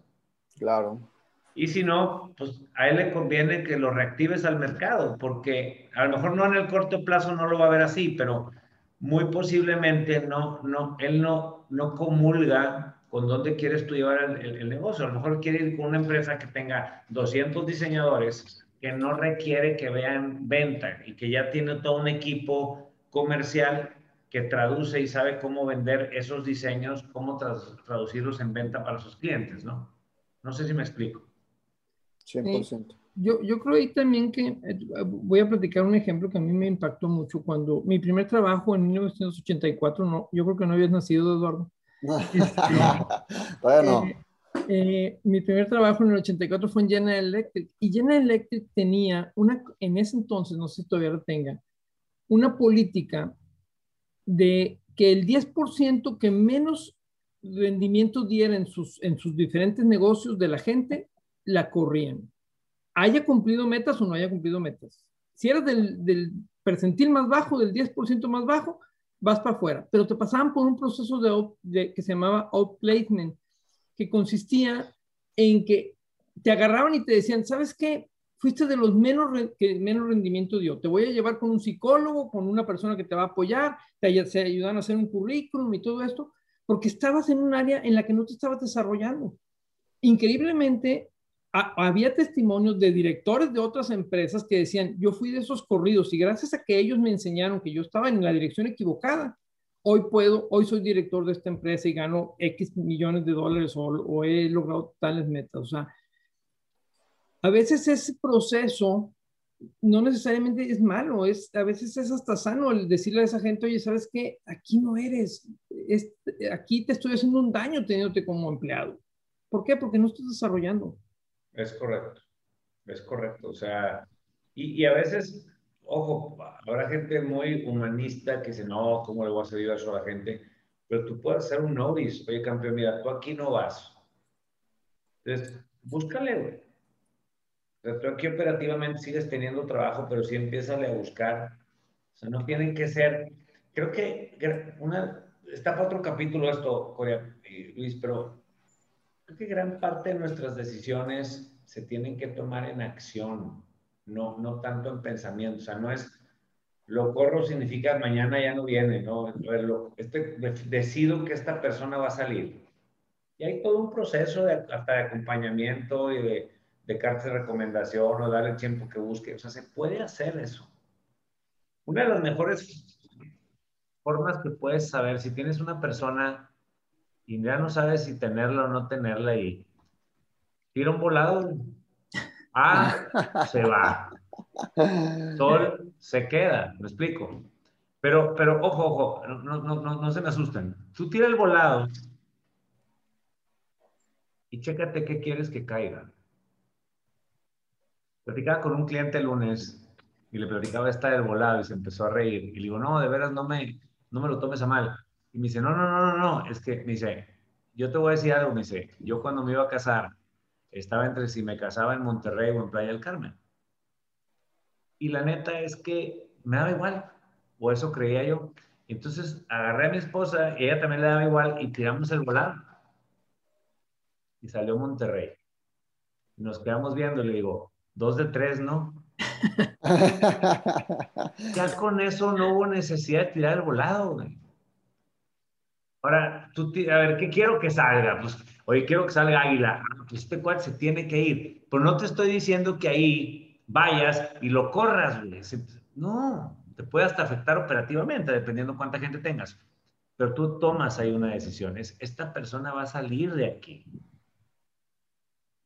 Claro. Y si no, pues a él le conviene que lo reactives al mercado, porque a lo mejor no en el corto plazo no lo va a ver así, pero muy posiblemente no, no, él no, no comulga con dónde quieres tú llevar el, el, negocio. A lo mejor quiere ir con una empresa que tenga 200 diseñadores, que no requiere que vean venta y que ya tiene todo un equipo comercial que traduce y sabe cómo vender esos diseños, cómo traducirlos en venta para sus clientes, ¿no? No sé si me explico. 100%. yo, yo creo ahí también que eh, voy a platicar un ejemplo que a mí me impactó mucho cuando mi primer trabajo en 1984, no, yo creo que no habías nacido, Eduardo. [laughs] Este, bueno. Eh, Eh, mi primer trabajo en el 84 fue en General Electric y General Electric tenía una, en ese entonces, no sé si todavía lo tenga, una política de que el 10% que menos rendimiento diera en sus, en sus diferentes negocios de la gente, la corrían. Haya cumplido metas o no haya cumplido metas. Si eras del, percentil más bajo, del 10% más bajo, vas para afuera. Pero te pasaban por un proceso de, que se llamaba outplacement, que consistía en que te agarraban y te decían, ¿sabes qué? Fuiste de los menos que menos rendimiento dio. Te voy a llevar con un psicólogo, con una persona que te va a apoyar, te, te ayudan a hacer un currículum y todo esto, porque estabas en un área en la que no te estabas desarrollando. Increíblemente, había testimonios de directores de otras empresas que decían, yo fui de esos corridos y gracias a que ellos me enseñaron que yo estaba en la dirección equivocada, hoy puedo, hoy soy director de esta empresa y gano X millones de dólares o, he logrado tales metas. O sea, a veces ese proceso no necesariamente es malo, es, a veces es hasta sano el decirle a esa gente, oye, ¿sabes qué? Aquí no eres, es, aquí te estoy haciendo un daño teniéndote como empleado. ¿Por qué? Porque no estás desarrollando. Es correcto, es correcto. O sea, y, a veces, ojo, habrá gente muy humanista que dice, no, ¿cómo le voy a hacer eso a la gente? Pero tú puedes hacer un notice, oye, campeón, mira, tú aquí no vas. Entonces, búscale, güey. O sea, tú aquí operativamente sigues teniendo trabajo, pero sí empieza a buscar. O sea, no tienen que ser. Creo que una, está para otro capítulo esto, Corea y Luis, pero que gran parte de nuestras decisiones se tienen que tomar en acción, no, no tanto en pensamiento. O sea, no es lo corro significa mañana ya no viene, ¿no? Este, decido que esta persona va a salir. Y hay todo un proceso de, hasta de acompañamiento y de, de cartas de recomendación o darle el tiempo que busque. O sea, se puede hacer eso. Una de las mejores formas que puedes saber si tienes una persona y ya no sabes si tenerla o no tenerla y tira un volado. Ah, [laughs] se va. Sol se queda, me explico. Pero, pero ojo, ojo, no, no, no, no se me asusten. Tú tira el volado y chécate qué quieres que caiga. Platicaba con un cliente el lunes y le platicaba esta del volado y se empezó a reír. Y le digo, no, de veras no me, no me lo tomes a mal. Y me dice, no, no, no, no, no, es que me dice, yo te voy a decir algo, me dice, yo cuando me iba a casar, estaba entre si me casaba en Monterrey o en Playa del Carmen. Y la neta es que me daba igual, o eso creía yo. Entonces agarré a mi esposa ella también le daba igual y tiramos el volado. Y salió Monterrey. Y nos quedamos viendo y le digo, dos de tres, ¿no? [laughs] ya con eso no hubo necesidad de tirar el volado, güey. Ahora, tú, a ver, ¿qué quiero que salga? Pues, oye, quiero que salga Águila. Ah, pues este cual se tiene que ir. Pero no te estoy diciendo que ahí vayas y lo corras, güey. No, te puede hasta afectar operativamente, dependiendo cuánta gente tengas. Pero tú tomas ahí una decisión. Es, esta persona va a salir de aquí.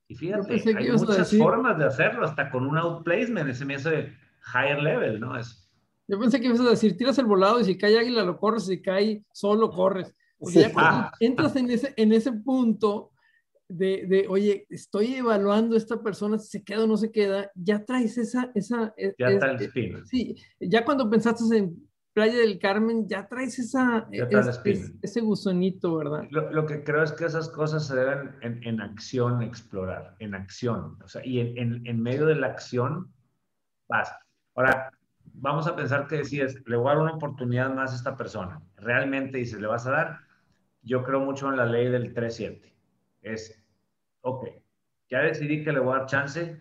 Y fíjate, hay muchas formas de hacerlo, hasta con un outplacement, ese me hace higher level, ¿no? Es, yo pensé que ibas a decir, tiras el volado y si cae águila lo corres, si cae solo corres. O sea, ah. entras en ese, en ese punto de, de, oye, estoy evaluando a esta persona si se queda o no se queda, ya traes esa... esa e, ya está el spin. Sí, ya cuando pensaste en Playa del Carmen, ya traes esa, e, ese gusonito, ¿verdad? Lo, lo, que creo es que esas cosas se deben en, en acción explorar, en acción. O sea, y en, en, en medio de la acción vas. Ahora, vamos a pensar que decides, le voy a dar una oportunidad más a esta persona. Realmente dices, ¿le vas a dar? Yo creo mucho en la ley del 3-7. Es, ok, ya decidí que le voy a dar chance,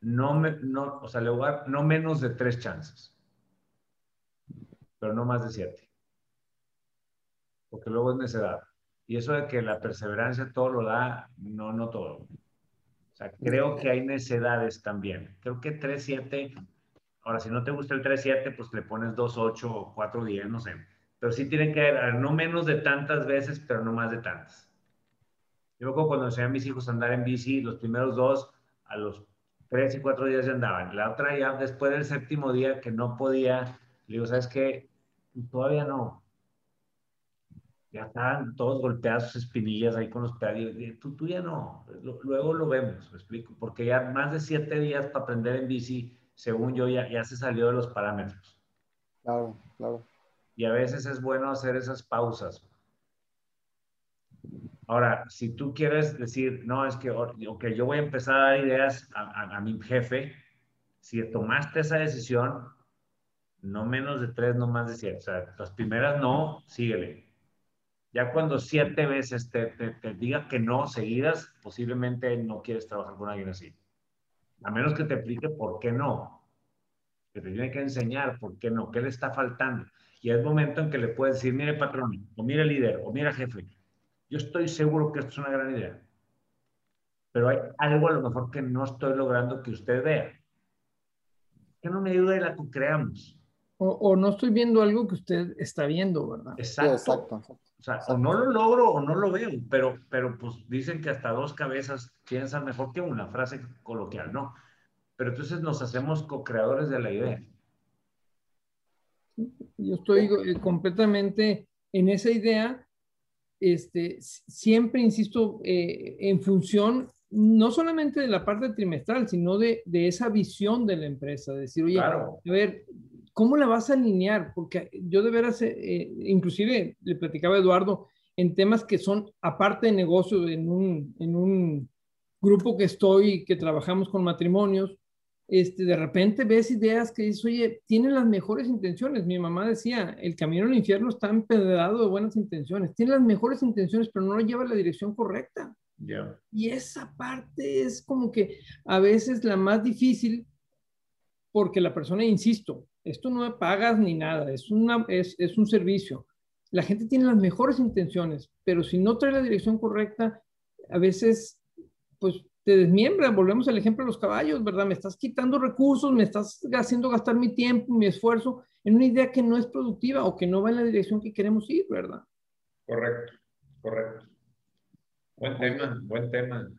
no, me, no, o sea, le voy a dar no menos de tres chances, pero no más de siete. Porque luego es necedad. Y eso de que la perseverancia todo lo da, no, no todo. O sea, creo que hay necedades también. Creo que 3-7, ahora si no te gusta el 3-7, pues le pones 2-8 o 4-10, no sé pero sí tienen que haber no menos de tantas veces, pero no más de tantas. Yo recuerdo cuando enseñé a mis hijos a andar en bici, los primeros dos, a los tres y cuatro días ya andaban. La otra ya después del séptimo día que no podía, le digo, ¿sabes qué? Todavía no. ya estaban todos golpeados sus espinillas ahí con los pedales. Tú, tú ya no, luego lo vemos, me explico, porque ya más de siete días para aprender en bici, según yo, ya, ya se salió de los parámetros. Claro, claro. Y a veces es bueno hacer esas pausas. Ahora, si tú quieres decir, no, es que, ok, yo voy a empezar a dar ideas a, a mi jefe, si tomaste esa decisión, no menos de tres, no más de siete. O sea, las primeras no, síguele. Ya cuando siete veces te, te, diga que no seguidas, posiblemente no quieres trabajar con alguien así. A menos que te explique por qué no. Que te tiene que enseñar por qué no, qué le está faltando. Y es momento en que le puedes decir, mire patrón, o mire líder, o mire jefe, yo estoy seguro que esto es una gran idea. Pero hay algo a lo mejor que no estoy logrando que usted vea. Que no me ayude y la creamos. O, o, no estoy viendo algo que usted está viendo, ¿verdad? Exacto. exacto. O sea, o no lo logro o no lo veo, pero, pero pues dicen que hasta dos cabezas piensan mejor que una frase coloquial, ¿no? Pero entonces nos hacemos co-creadores de la idea. Yo estoy eh, completamente en esa idea, este, siempre insisto, eh, en función no solamente de la parte trimestral, sino de, de esa visión de la empresa, decir, oye, a ver, ¿cómo la vas a alinear? Porque yo de veras, eh, inclusive le platicaba a Eduardo en temas que son aparte de negocio, en un, en un grupo que estoy, que trabajamos con matrimonios, este, de repente ves ideas que dices, oye, tienen las mejores intenciones. Mi mamá decía, el camino al infierno está empedrado de buenas intenciones. Tiene las mejores intenciones, pero no lo lleva a la dirección correcta. Y esa parte es como que a veces la más difícil porque la persona, insisto, esto no me pagas ni nada, es, una, es, es un servicio. La gente tiene las mejores intenciones, pero si no trae la dirección correcta, a veces, pues te desmiembra. Volvemos al ejemplo de los caballos, ¿verdad? Me estás quitando recursos, me estás haciendo gastar mi tiempo, mi esfuerzo en una idea que no es productiva o que no va en la dirección que queremos ir, ¿verdad? Correcto, correcto. Buen tema, buen tema.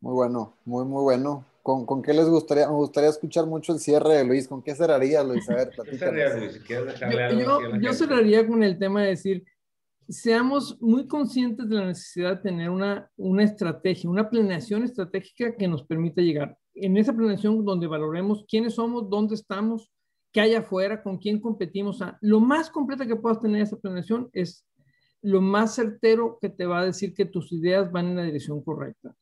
Muy bueno, muy, muy bueno. ¿Con, ¿Con, qué les gustaría? Me gustaría escuchar mucho el cierre de Luis. ¿Con qué cerraría, Luis? A ver, [laughs] ¿Qué cerraría, Luis? yo, yo, cerraría con el tema de decir, seamos muy conscientes de la necesidad de tener una, una estrategia, una planeación estratégica que nos permita llegar. En esa planeación donde valoremos quiénes somos, dónde estamos, qué hay afuera, con quién competimos. lo más completa que puedas tener esa planeación es lo más certero que te va a decir que tus ideas van en la dirección correcta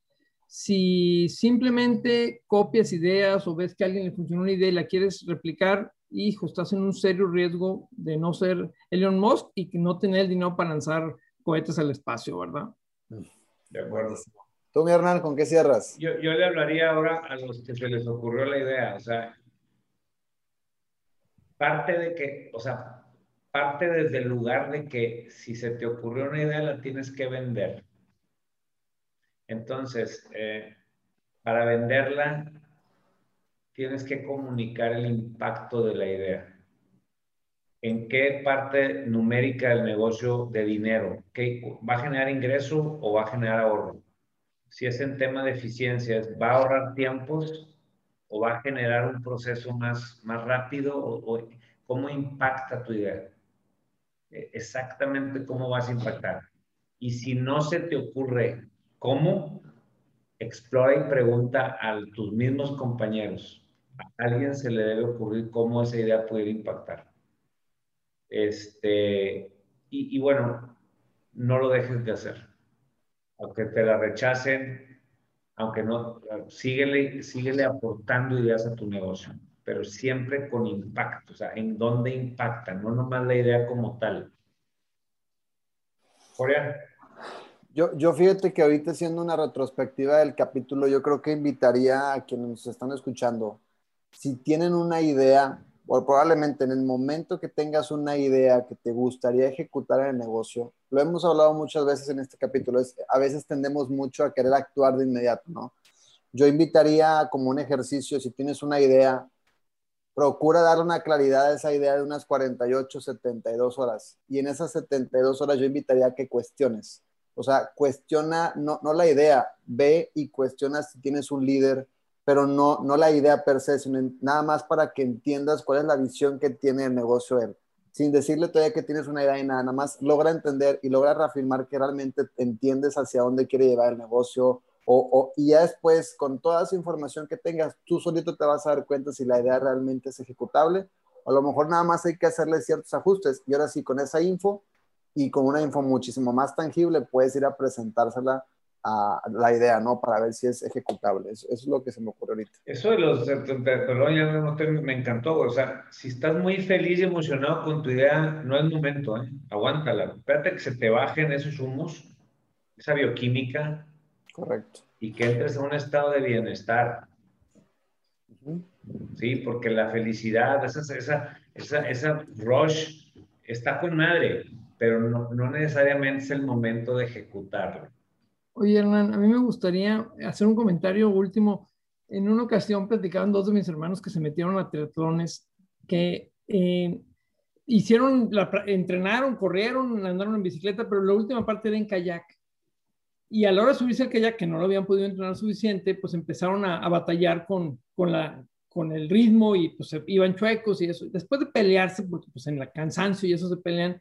si simplemente copias ideas o ves que a alguien le funciona una idea y la quieres replicar, hijo, estás en un serio riesgo de no ser Elon Musk y que no tener el dinero para lanzar cohetes al espacio, ¿verdad? De acuerdo. Tú, mi Hernán, ¿con qué cierras? Yo, yo le hablaría ahora a los que se les ocurrió la idea, o sea, parte de que, o sea, parte desde el lugar de que si se te ocurrió una idea la tienes que vender. Entonces, eh, para venderla, tienes que comunicar el impacto de la idea. ¿En qué parte numérica del negocio de dinero? ¿Va a generar ingreso o va a generar ahorro? Si es en tema de eficiencias, ¿va a ahorrar tiempos o va a generar un proceso más, más rápido? o cómo impacta tu idea? E, exactamente cómo vas a impactar. Y si no se te ocurre ¿Cómo? Explora y pregunta a tus mismos compañeros. Alguien se le debe ocurrir cómo esa idea puede impactar. Este, y, bueno, no lo dejes de hacer. Aunque te la rechacen, aunque no, síguele, síguele aportando ideas a tu negocio, pero siempre con impacto, o sea, en dónde impacta, no nomás la idea como tal. Corea. Yo, yo fíjate que ahorita haciendo una retrospectiva del capítulo, yo creo que invitaría a quienes nos están escuchando, si tienen una idea, o probablemente en el momento que tengas una idea que te gustaría ejecutar en el negocio, lo hemos hablado muchas veces en este capítulo, es, a veces tendemos mucho a querer actuar de inmediato, ¿no? Yo invitaría como un ejercicio, si tienes una idea, procura dar una claridad a esa idea de unas 48, 72 horas. Y en esas 72 horas yo invitaría a que cuestiones o sea, cuestiona no, no la idea, ve y cuestiona si tienes un líder, pero no, no la idea per se, sino nada más para que entiendas cuál es la visión que tiene el negocio él. sin decirle todavía que tienes una idea y nada, nada más logra entender y logra reafirmar que realmente entiendes hacia dónde quiere llevar el negocio, o, y ya después, con toda esa información que tengas, tú solito te vas a dar cuenta si la idea realmente es ejecutable. O a lo mejor nada más hay que hacerle ciertos ajustes. Y ahora sí, con esa info y con una info muchísimo más tangible, puedes ir a presentársela a la idea, ¿no? Para ver si es ejecutable. Eso, es lo que se me ocurre ahorita. Eso de los, perdón, ya no me encantó. O sea, si estás muy feliz y emocionado con tu idea, no es momento, ¿eh? Aguántala. Espérate que se te bajen esos humos, esa bioquímica. Correcto. Y que entres en un estado de bienestar. Sí, porque la felicidad, esa, esa, esa, esa rush está con madre, pero no, no necesariamente es el momento de ejecutarlo. Oye, Hernán, a mí me gustaría hacer un comentario último. En una ocasión platicaban dos de mis hermanos que se metieron a triatlones, que eh, hicieron, la, entrenaron, corrieron, andaron en bicicleta, pero la última parte era en kayak. Y a la hora de subirse al kayak, que no lo habían podido entrenar suficiente, pues empezaron a, batallar con, con, la, con el ritmo y pues iban chuecos y eso. Después de pelearse, porque pues en la cansancio y eso se pelean,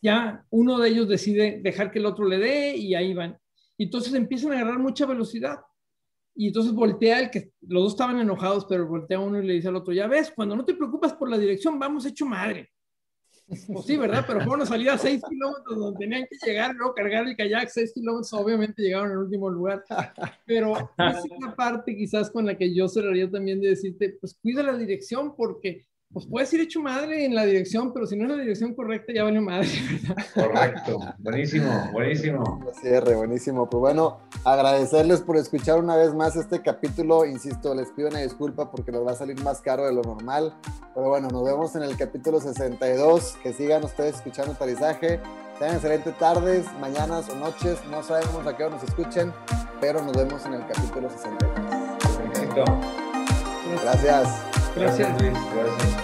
ya uno de ellos decide dejar que el otro le dé y ahí van. Y entonces empiezan a agarrar mucha velocidad. Y entonces voltea el que, los dos estaban enojados, pero voltea uno y le dice al otro, ya ves, cuando no te preocupas por la dirección, vamos hecho madre. Pues sí, ¿verdad? Pero fueron a salir a seis kilómetros donde tenían que llegar, luego cargar el kayak, seis kilómetros, obviamente llegaron al último lugar. Pero esa es una parte quizás con la que yo cerraría también de decirte, pues cuida la dirección porque pues puedes ir hecho madre en la dirección, pero si no es la dirección correcta, ya vale madre, [laughs] Correcto, buenísimo, buenísimo. Cierre, buenísimo. Pues bueno, agradecerles por escuchar una vez más este capítulo. Insisto, les pido una disculpa porque les va a salir más caro de lo normal. Pero bueno, nos vemos en el capítulo 62. Que sigan ustedes escuchando Tarizaje. Tengan excelentes tardes, mañanas o noches. No sabemos a qué hora nos escuchen, pero nos vemos en el capítulo 62. Éxito. Gracias. Gracias, Luis. Gracias.